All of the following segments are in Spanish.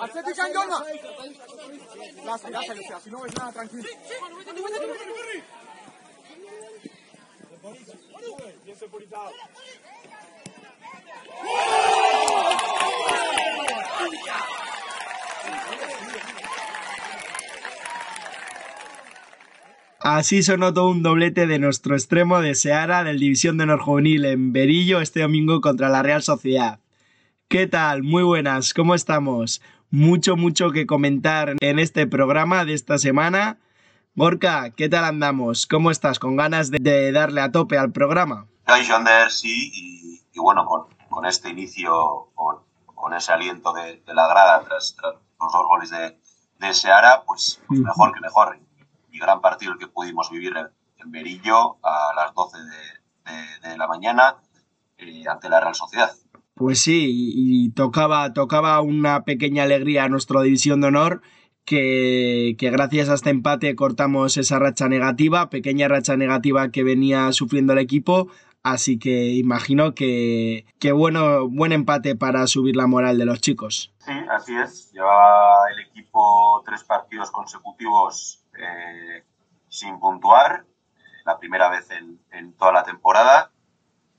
Atlética en Yona. Lástima, lástima que sea, si no ves nada, tranquilo. Bien securizado. Así sonó todo un doblete de nuestro extremo de Seara del División de Honor Juvenil en Berillo este domingo contra la Real Sociedad. ¿Qué tal? Muy buenas, ¿cómo estamos? Mucho, mucho que comentar en este programa de esta semana. Gorka, ¿qué tal andamos? ¿Cómo estás? ¿Con ganas de, de darle a tope al programa? Ander, sí, y, y bueno, con, con, este inicio, con, con ese aliento de, de la grada tras, tras, los dos goles de, de Seara, pues, pues mejor que mejor. Y gran partido el que pudimos vivir en, Berillo a las 12 de, de, de la mañana eh, ante la Real Sociedad. Pues sí, y, y, tocaba, tocaba una pequeña alegría a nuestra división de honor. Que, que, gracias a este empate cortamos esa racha negativa, pequeña racha negativa que venía sufriendo el equipo. Así que imagino que, que bueno, buen empate para subir la moral de los chicos. Sí, así es. Llevaba el equipo tres partidos consecutivos eh, sin puntuar, la primera vez en, en toda la temporada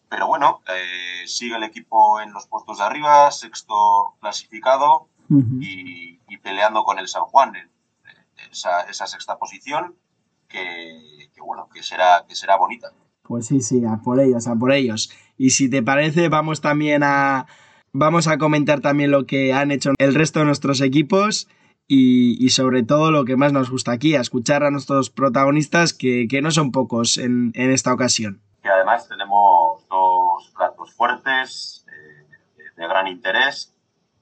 pero bueno, eh, sigue el equipo en los puestos de arriba, sexto clasificado uh -huh. y, y, peleando con el San Juan en, en esa, esa, sexta posición que, que, bueno, que será, que será bonita. Pues sí, sí, a por ellos, a por ellos. Y si te parece, vamos también a, vamos a comentar también lo que han hecho el resto de nuestros equipos y, y, sobre todo lo que más nos gusta aquí, a escuchar a nuestros protagonistas, que, que no son pocos en, en esta ocasión que además tenemos dos platos fuertes eh, de gran interés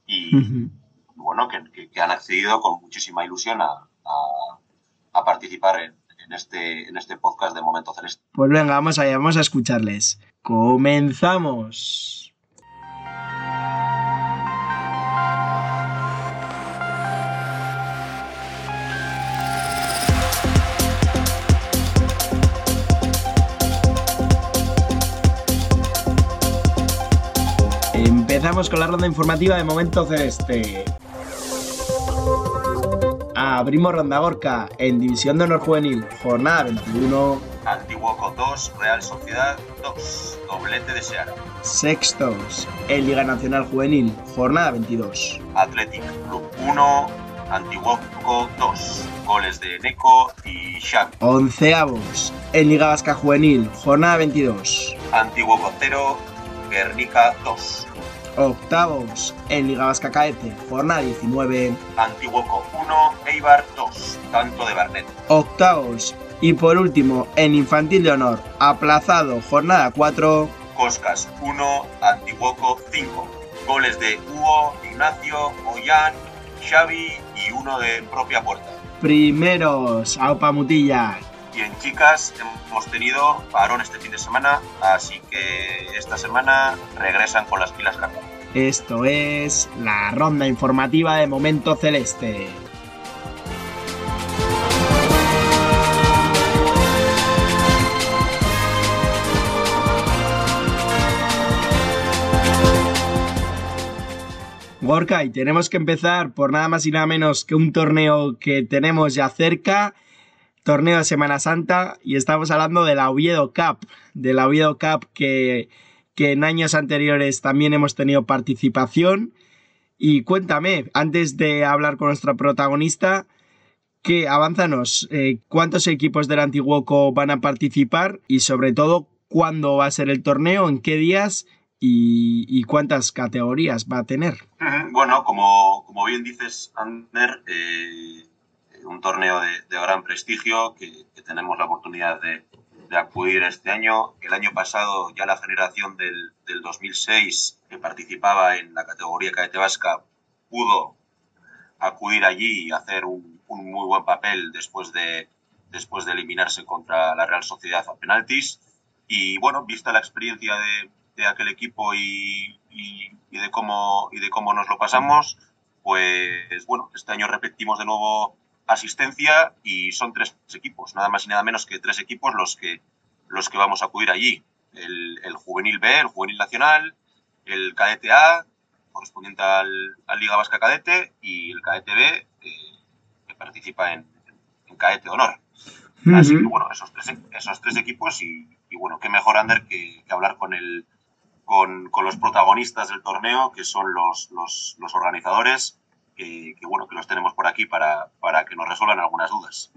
y, uh -huh. bueno, que, que, que, han accedido con muchísima ilusión a, a, a participar en, en, este, en este podcast de Momento Celeste. Pues venga, vamos allá, vamos a escucharles. Comenzamos. Empezamos con la ronda informativa de Momento Celeste. Abrimos ronda Gorka en División de Honor Juvenil, jornada 21. Antiguoco 2, Real Sociedad 2, doblete de Seara. Sextos, en Liga Nacional Juvenil, jornada 22. Athletic Club 1, Antiguoco 2, goles de Neco y Xavi. Onceavos, en Liga Vasca Juvenil, jornada 22. Antiguoco 0, Guernica 2 octavos en Liga Vasca Caete, jornada 19. Antiguoco 1, Eibar 2, tanto de Bernet. Octavos y por último en Infantil de Honor, aplazado, jornada 4. Coscas 1, Antiguoco 5. Goles de Hugo, Ignacio, Ollán, Xavi y uno de propia puerta. Primeros, Aupa Mutilla. Y en chicas hemos tenido parón este fin de semana, así que esta semana regresan con las pilas cargadas. Esto es la ronda informativa de Momento Celeste. Gorka, y tenemos que empezar por nada más y nada menos que un torneo que tenemos ya cerca, torneo de Semana Santa, y estamos hablando de la Oviedo Cup, de la Oviedo Cup que, que en años anteriores también hemos tenido participación. Y cuéntame, antes de hablar con nuestra protagonista, que avánzanos, eh, cuántos equipos del Antiguoco van a participar y sobre todo cuándo va a ser el torneo, en qué días y, cuántas categorías va a tener. Bueno, como, como bien dices, Ander, eh, un torneo de, gran prestigio que, tenemos la oportunidad de, acudir este año. El año pasado ya la generación del, del 2006 que participaba en la categoría cadete vasca pudo acudir allí y hacer un, un, muy buen papel después de, después de eliminarse contra la Real Sociedad a penaltis. Y bueno, vista la experiencia de, de aquel equipo y, y, y, de cómo, y de cómo nos lo pasamos, pues bueno, este año repetimos de nuevo asistencia y son tres equipos, nada más y nada menos que tres equipos los que, los que vamos a acudir allí. El, el Juvenil B, el Juvenil Nacional, el Cadete A, correspondiente al, al Liga Vasca Cadete, y el Cadete B, eh, que participa en, en Cadete Honor. Uh -huh. Así que bueno, esos tres, esos tres equipos y, y bueno, qué mejor, Ander, que, que hablar con, el, con, con, los protagonistas del torneo, que son los, los, los organizadores, que, que, bueno, que los tenemos por aquí para, para que nos resuelvan algunas dudas.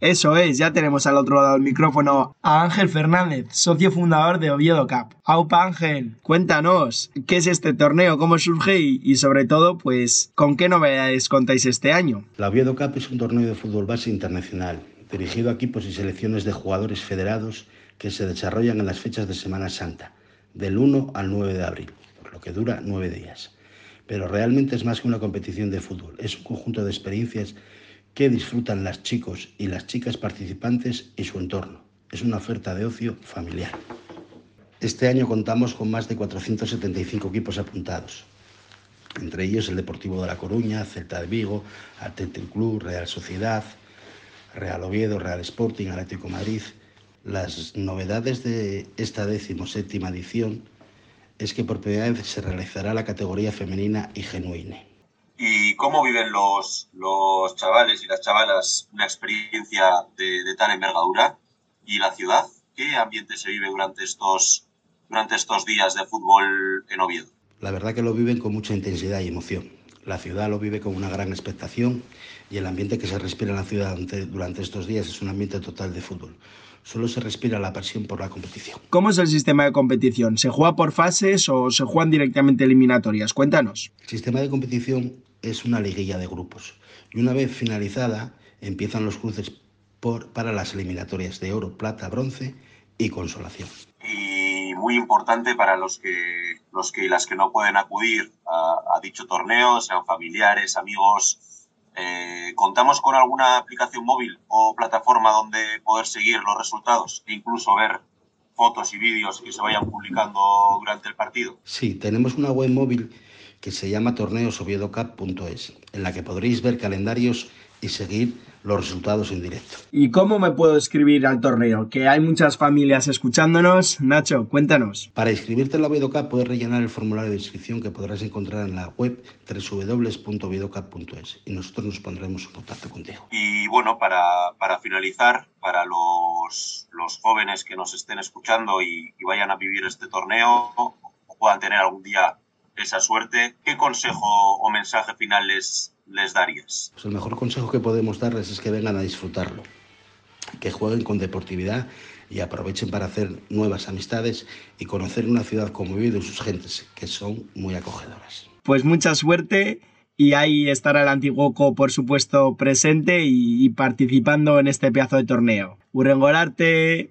Eso es, ya tenemos al otro lado del micrófono a Ángel Fernández, socio fundador de Oviedo Cup. Aupa Ángel, cuéntanos, ¿qué es este torneo, cómo surge y, y, sobre todo, pues, con qué novedades contáis este año? La Oviedo Cup es un torneo de fútbol base internacional, dirigido a equipos y selecciones de jugadores federados que se desarrollan en las fechas de Semana Santa, del 1 al 9 de abril, por lo que dura nueve días. Pero realmente es más que una competición de fútbol, es un conjunto de experiencias que disfrutan las chicos y las chicas participantes y su entorno. Es una oferta de ocio familiar. Este año contamos con más de 475 equipos apuntados, entre ellos el Deportivo de La Coruña, Celta de Vigo, Atlético Club, Real Sociedad, Real Oviedo, Real Sporting, Atlético Madrid. Las novedades de esta decimoséptima edición es que por primera vez se realizará la categoría femenina y genuine. ¿Y cómo viven los, los chavales y las chavalas una experiencia de, de tal envergadura? ¿Y la ciudad? ¿Qué ambiente se vive durante estos, durante estos días de fútbol en Oviedo? La verdad que lo viven con mucha intensidad y emoción. La ciudad lo vive con una gran expectación y el ambiente que se respira en la ciudad durante, durante estos días es un ambiente total de fútbol solo se respira la pasión por la competición. ¿Cómo es el sistema de competición? ¿Se juega por fases o se juegan directamente eliminatorias? Cuéntanos. El sistema de competición es una liguilla de grupos y una vez finalizada empiezan los cruces por, para las eliminatorias de oro, plata, bronce y consolación. Y muy importante para los que, los que y las que no pueden acudir a, a dicho torneo, sean familiares, amigos, eh, ¿Contamos con alguna aplicación móvil o plataforma donde poder seguir los resultados e incluso ver fotos y vídeos que se vayan publicando durante el partido? Sí, tenemos una web móvil que se llama torneosoviedocup.es, en la que podréis ver calendarios y seguir los resultados en directo. ¿Y cómo me puedo inscribir al torneo? Que hay muchas familias escuchándonos. Nacho, cuéntanos. Para inscribirte en la Oviedocup puedes rellenar el formulario de inscripción que podrás encontrar en la web www.oviedocup.es y nosotros nos pondremos en contacto contigo. Y bueno, para, para finalizar, para los, los, jóvenes que nos estén escuchando y, y vayan a vivir este torneo o puedan tener algún día esa suerte, ¿qué consejo o mensaje final les, les darías? Pues el mejor consejo que podemos darles es que vengan a disfrutarlo, que jueguen con deportividad y aprovechen para hacer nuevas amistades y conocer una ciudad como vive y sus gentes, que son muy acogedoras. Pues mucha suerte y ahí estará el Antiguoco, por supuesto, presente y, y participando en este pedazo de torneo. Urrengorarte.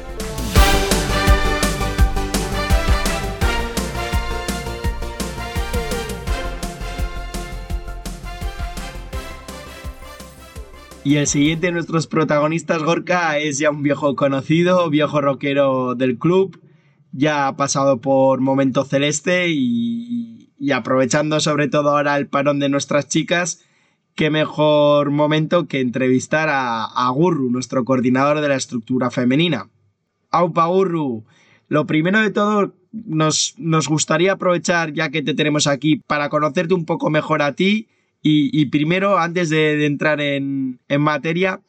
Y el siguiente de nuestros protagonistas, Gorka, es ya un viejo conocido, viejo rockero del club. ya ha pasado por Momento Celeste y, aprovechando sobre todo ahora el parón de nuestras chicas, qué mejor momento que entrevistar a, a Gurru, nuestro coordinador de la estructura femenina. Aupa Gurru, lo primero de todo, nos, nos, gustaría aprovechar, ya que te tenemos aquí, para conocerte un poco mejor a ti. Y, primero, antes de, entrar en, materia,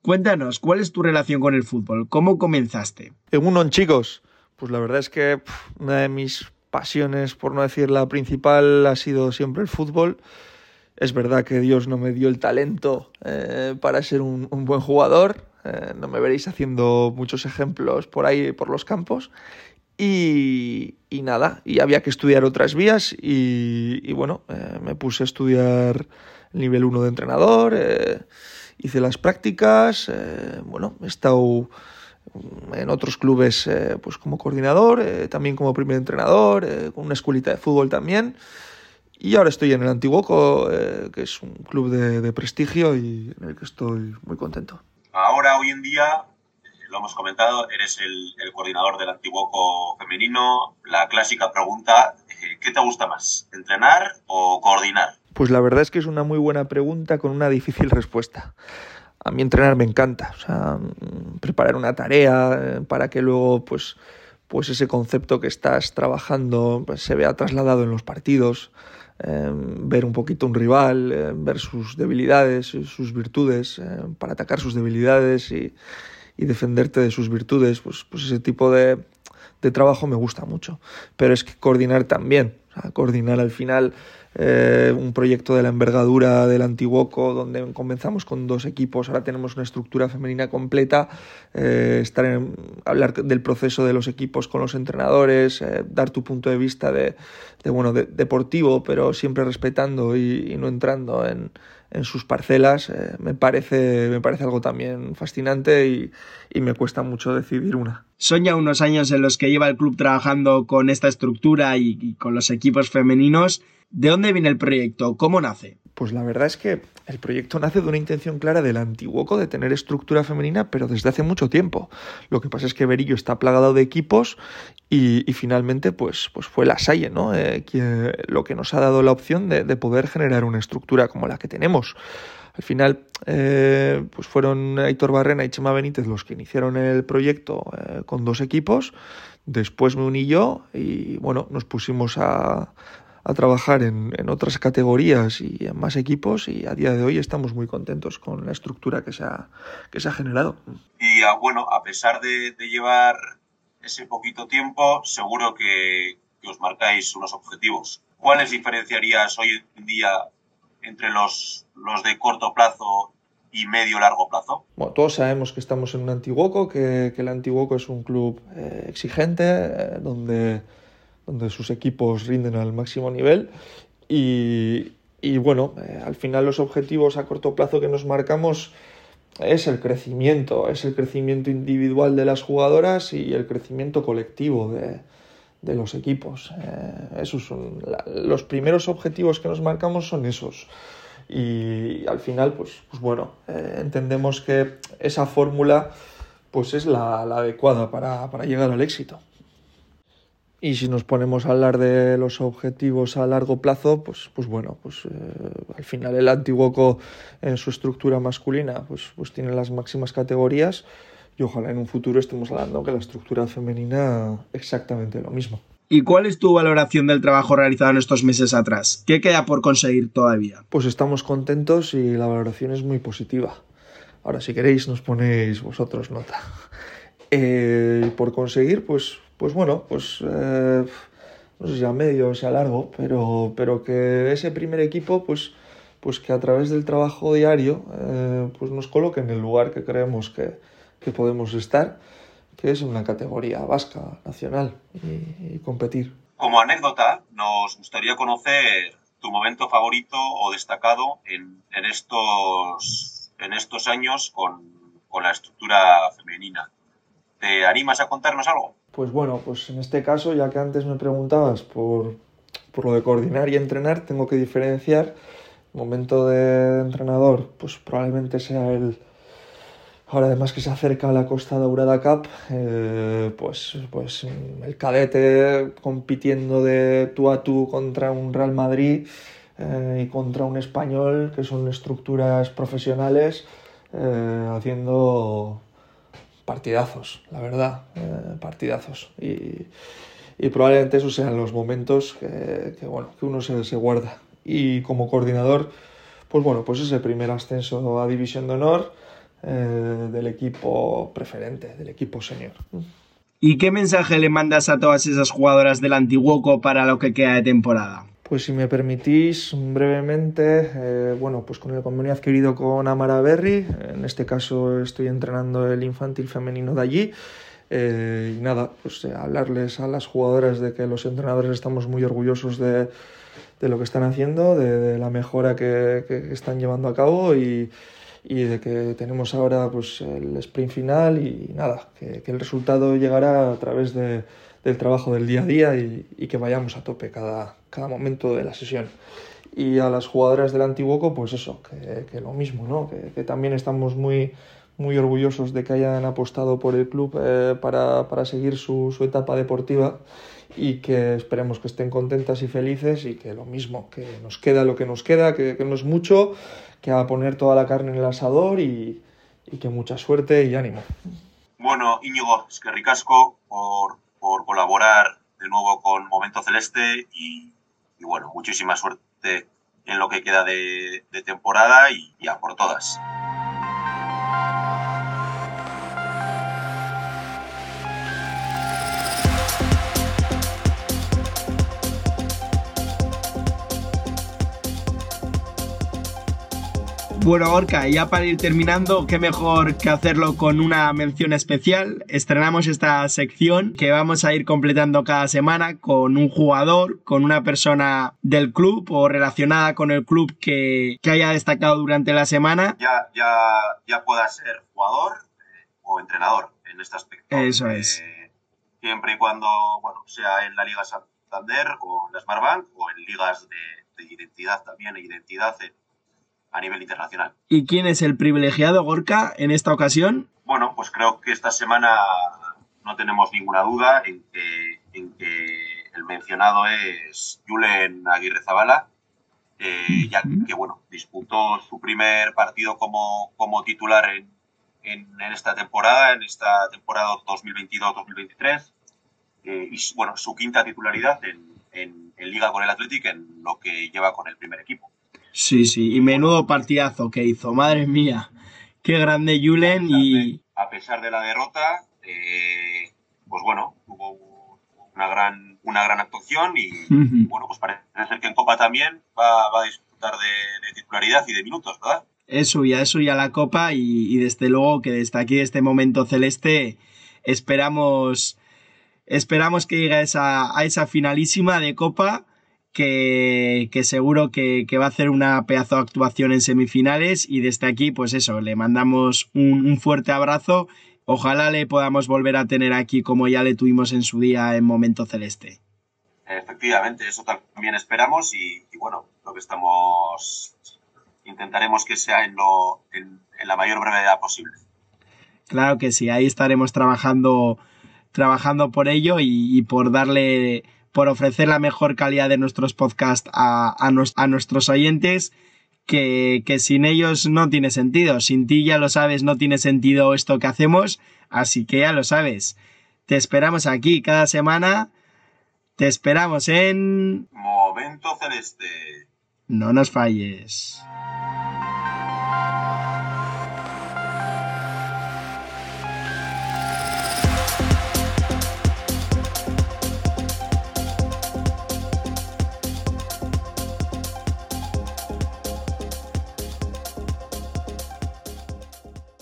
cuéntanos, ¿cuál es tu relación con el fútbol? ¿Cómo comenzaste? En uno, chicos. Pues la verdad es que una de mis pasiones, por no decir la principal, ha sido siempre el fútbol. Es verdad que Dios no me dio el talento eh, para ser un, buen jugador. Eh, no me veréis haciendo muchos ejemplos por ahí, por los campos. Y, nada, y había que estudiar otras vías y, bueno, eh, me puse a estudiar nivel 1 de entrenador, hice las prácticas, bueno, he estado en otros clubes eh, pues como coordinador, eh, también como primer entrenador, eh, con una escuelita de fútbol también. Y ahora estoy en el Antiguoco, que es un club de, prestigio y en el que estoy muy contento. Ahora, hoy en día, lo hemos comentado, eres el, coordinador del Antiguoco femenino. La clásica pregunta, ¿qué te gusta más, entrenar o coordinar? Pues la verdad es que es una muy buena pregunta con una difícil respuesta a mí entrenar me encanta. O sea, preparar una tarea eh, para que luego, pues, pues ese concepto que estás trabajando pues, se vea trasladado en los partidos. Eh, ver un poquito un rival, eh, ver sus debilidades, sus virtudes, para atacar sus debilidades y, y, defenderte de sus virtudes, pues, pues ese tipo de, de trabajo me gusta mucho. Pero es que coordinar también, coordinar al final eh, un proyecto de la envergadura del Antiguoco, donde comenzamos con dos equipos, ahora tenemos una estructura femenina completa, eh, estar en, hablar del proceso de los equipos con los entrenadores, eh, dar tu punto de vista de, bueno, deportivo, pero siempre respetando y, no entrando en, sus parcelas, me, parece, me parece algo también fascinante y, me cuesta mucho decidir una. Son ya unos años en los que lleva el club trabajando con esta estructura y con los equipos femeninos. ¿De dónde viene el proyecto? ¿Cómo nace? Pues la verdad es que el proyecto nace de una intención clara del Antiguoco de tener estructura femenina, pero desde hace mucho tiempo. Lo que pasa es que Berillo está plagado de equipos y, finalmente pues, pues fue la Salle, ¿no? Eh, lo que nos ha dado la opción de, poder generar una estructura como la que tenemos. Al final, eh, pues fueron Aitor Barrena y Chema Benítez los que iniciaron el proyecto eh, con dos equipos. Después me uní yo y bueno, nos pusimos a, trabajar en, otras categorías y en más equipos y a día de hoy estamos muy contentos con la estructura que se ha, que generado. Y ah, bueno, a pesar de, llevar ese poquito tiempo, seguro que, os marcáis unos objetivos. ¿Cuáles diferenciarías hoy en día entre los, los de corto plazo y medio largo plazo? Todos sabemos que estamos en un Antiguoco, que, que el Antiguoco es un club eh, exigente, eh, donde donde sus equipos rinden al máximo nivel y, bueno, eh, al final los objetivos a corto plazo que nos marcamos es el crecimiento, es el crecimiento individual de las jugadoras y el crecimiento colectivo de, los equipos. Eh, esos son los primeros objetivos que nos marcamos son esos. Y al final, pues, pues bueno, eh, entendemos que esa fórmula pues es la, adecuada para llegar al éxito. Y si nos ponemos a hablar de los objetivos a largo plazo, pues, pues bueno, pues eh, al final el Antiguoco en su estructura masculina pues, pues tiene las máximas categorías y ojalá en un futuro estemos hablando que la estructura femenina exactamente lo mismo. ¿Y cuál es tu valoración del trabajo realizado en estos meses atrás? ¿Qué queda por conseguir todavía? Pues estamos contentos y la valoración es muy positiva. Ahora, si queréis, nos ponéis vosotros nota. Eh, por conseguir, pues pues bueno, pues eh, no sé si a medio o sea largo, pero, pero que ese primer equipo, pues, pues que a través del trabajo diario, eh, pues nos coloque en el lugar que creemos que, podemos estar, que es una categoría vasca, nacional, y, competir. Como anécdota, nos gustaría conocer tu momento favorito o destacado en, estos, en estos años con, con la estructura femenina. ¿Te animas a contarnos algo? Pues bueno, pues en este caso, ya que antes me preguntabas por, lo de coordinar y entrenar, tengo que diferenciar. El momento de entrenador, pues probablemente sea el, Ahora además que se acerca la Costa Daurada Cup, eh, pues, pues el cadete compitiendo de tú a tú contra un Real Madrid eh, y contra un español, que son estructuras profesionales, eh, haciendo partidazos, la verdad, partidazos. Y, y, probablemente esos sean los momentos que, que bueno, que uno se, se guarda. Y como coordinador, pues bueno, pues ese primer ascenso a División de Honor eh, del equipo preferente, del equipo senior. ¿Y qué mensaje le mandas a todas esas jugadoras del Antiguoco para lo que queda de temporada? Pues si me permitís brevemente, eh, bueno, pues con el convenio adquirido con Amara Berry, en este caso estoy entrenando el infantil femenino de allí, eh, y nada, pues hablarles a las jugadoras de que los entrenadores estamos muy orgullosos de, de lo que están haciendo, de, de la mejora que, que, están llevando a cabo y, y de que tenemos ahora pues, el sprint final y nada, que, que el resultado llegará a través de, del trabajo del día a día y, y, que vayamos a tope cada, cada momento de la sesión. Y a las jugadoras del Antiguoco, pues eso, que, que lo mismo, ¿no? que, que, también estamos muy, muy orgullosos de que hayan apostado por el club eh, para, para, seguir su, su etapa deportiva y que esperemos que estén contentas y felices y que lo mismo, que nos queda lo que nos queda, que, que no es mucho que a poner toda la carne en el asador y, y que mucha suerte y ánimo. Bueno, Íñigo, es que ricasco por, por colaborar de nuevo con Momento Celeste y, y, bueno, muchísima suerte en lo que queda de, de temporada y ya por todas. Bueno, Orca, ya para ir terminando, qué mejor que hacerlo con una mención especial. Estrenamos esta sección que vamos a ir completando cada semana con un jugador, con una persona del club o relacionada con el club que, que haya destacado durante la semana. Ya, ya, ya pueda ser jugador eh, o entrenador en este aspecto. Eso es. Eh, siempre y cuando bueno, sea en la Liga Santander o en la Smartbank o en ligas de, de identidad también, e identidad en a nivel internacional. ¿Y quién es el privilegiado, Gorka, en esta ocasión? Bueno, pues creo que esta semana no tenemos ninguna duda en que, en que el mencionado es Julen Aguirre Zabala, eh, ya que bueno, disputó su primer partido como, como titular en, en, en, esta temporada, en esta temporada 2022-2023, eh, y bueno, su quinta titularidad en, en, en Liga con el Athletic en lo que lleva con el primer equipo. Sí, sí, y menudo partidazo que hizo, madre mía. Qué grande Julen y... A pesar de la derrota, eh, pues bueno, tuvo una gran, una gran actuación y uh -huh. bueno, pues parece ser que en Copa también va, va a disfrutar de, de, titularidad y de minutos, ¿verdad? Eso ya, eso ya la Copa y, y desde luego que desde aquí, este momento celeste, esperamos, esperamos que llegue a esa, a esa finalísima de Copa que, que seguro que, que, va a hacer una pedazo de actuación en semifinales y desde aquí, pues eso, le mandamos un, un, fuerte abrazo. Ojalá le podamos volver a tener aquí como ya le tuvimos en su día en Momento Celeste. Efectivamente, eso también esperamos y, y bueno, lo que estamos intentaremos que sea en, lo, en, en la mayor brevedad posible. Claro que sí, ahí estaremos trabajando, trabajando por ello y, y por darle por ofrecer la mejor calidad de nuestros podcasts a, a, nos, a nuestros oyentes, que, que, sin ellos no tiene sentido. Sin ti ya lo sabes, no tiene sentido esto que hacemos, así que ya lo sabes. Te esperamos aquí cada semana. Te esperamos en... Momento Celeste. No nos falles.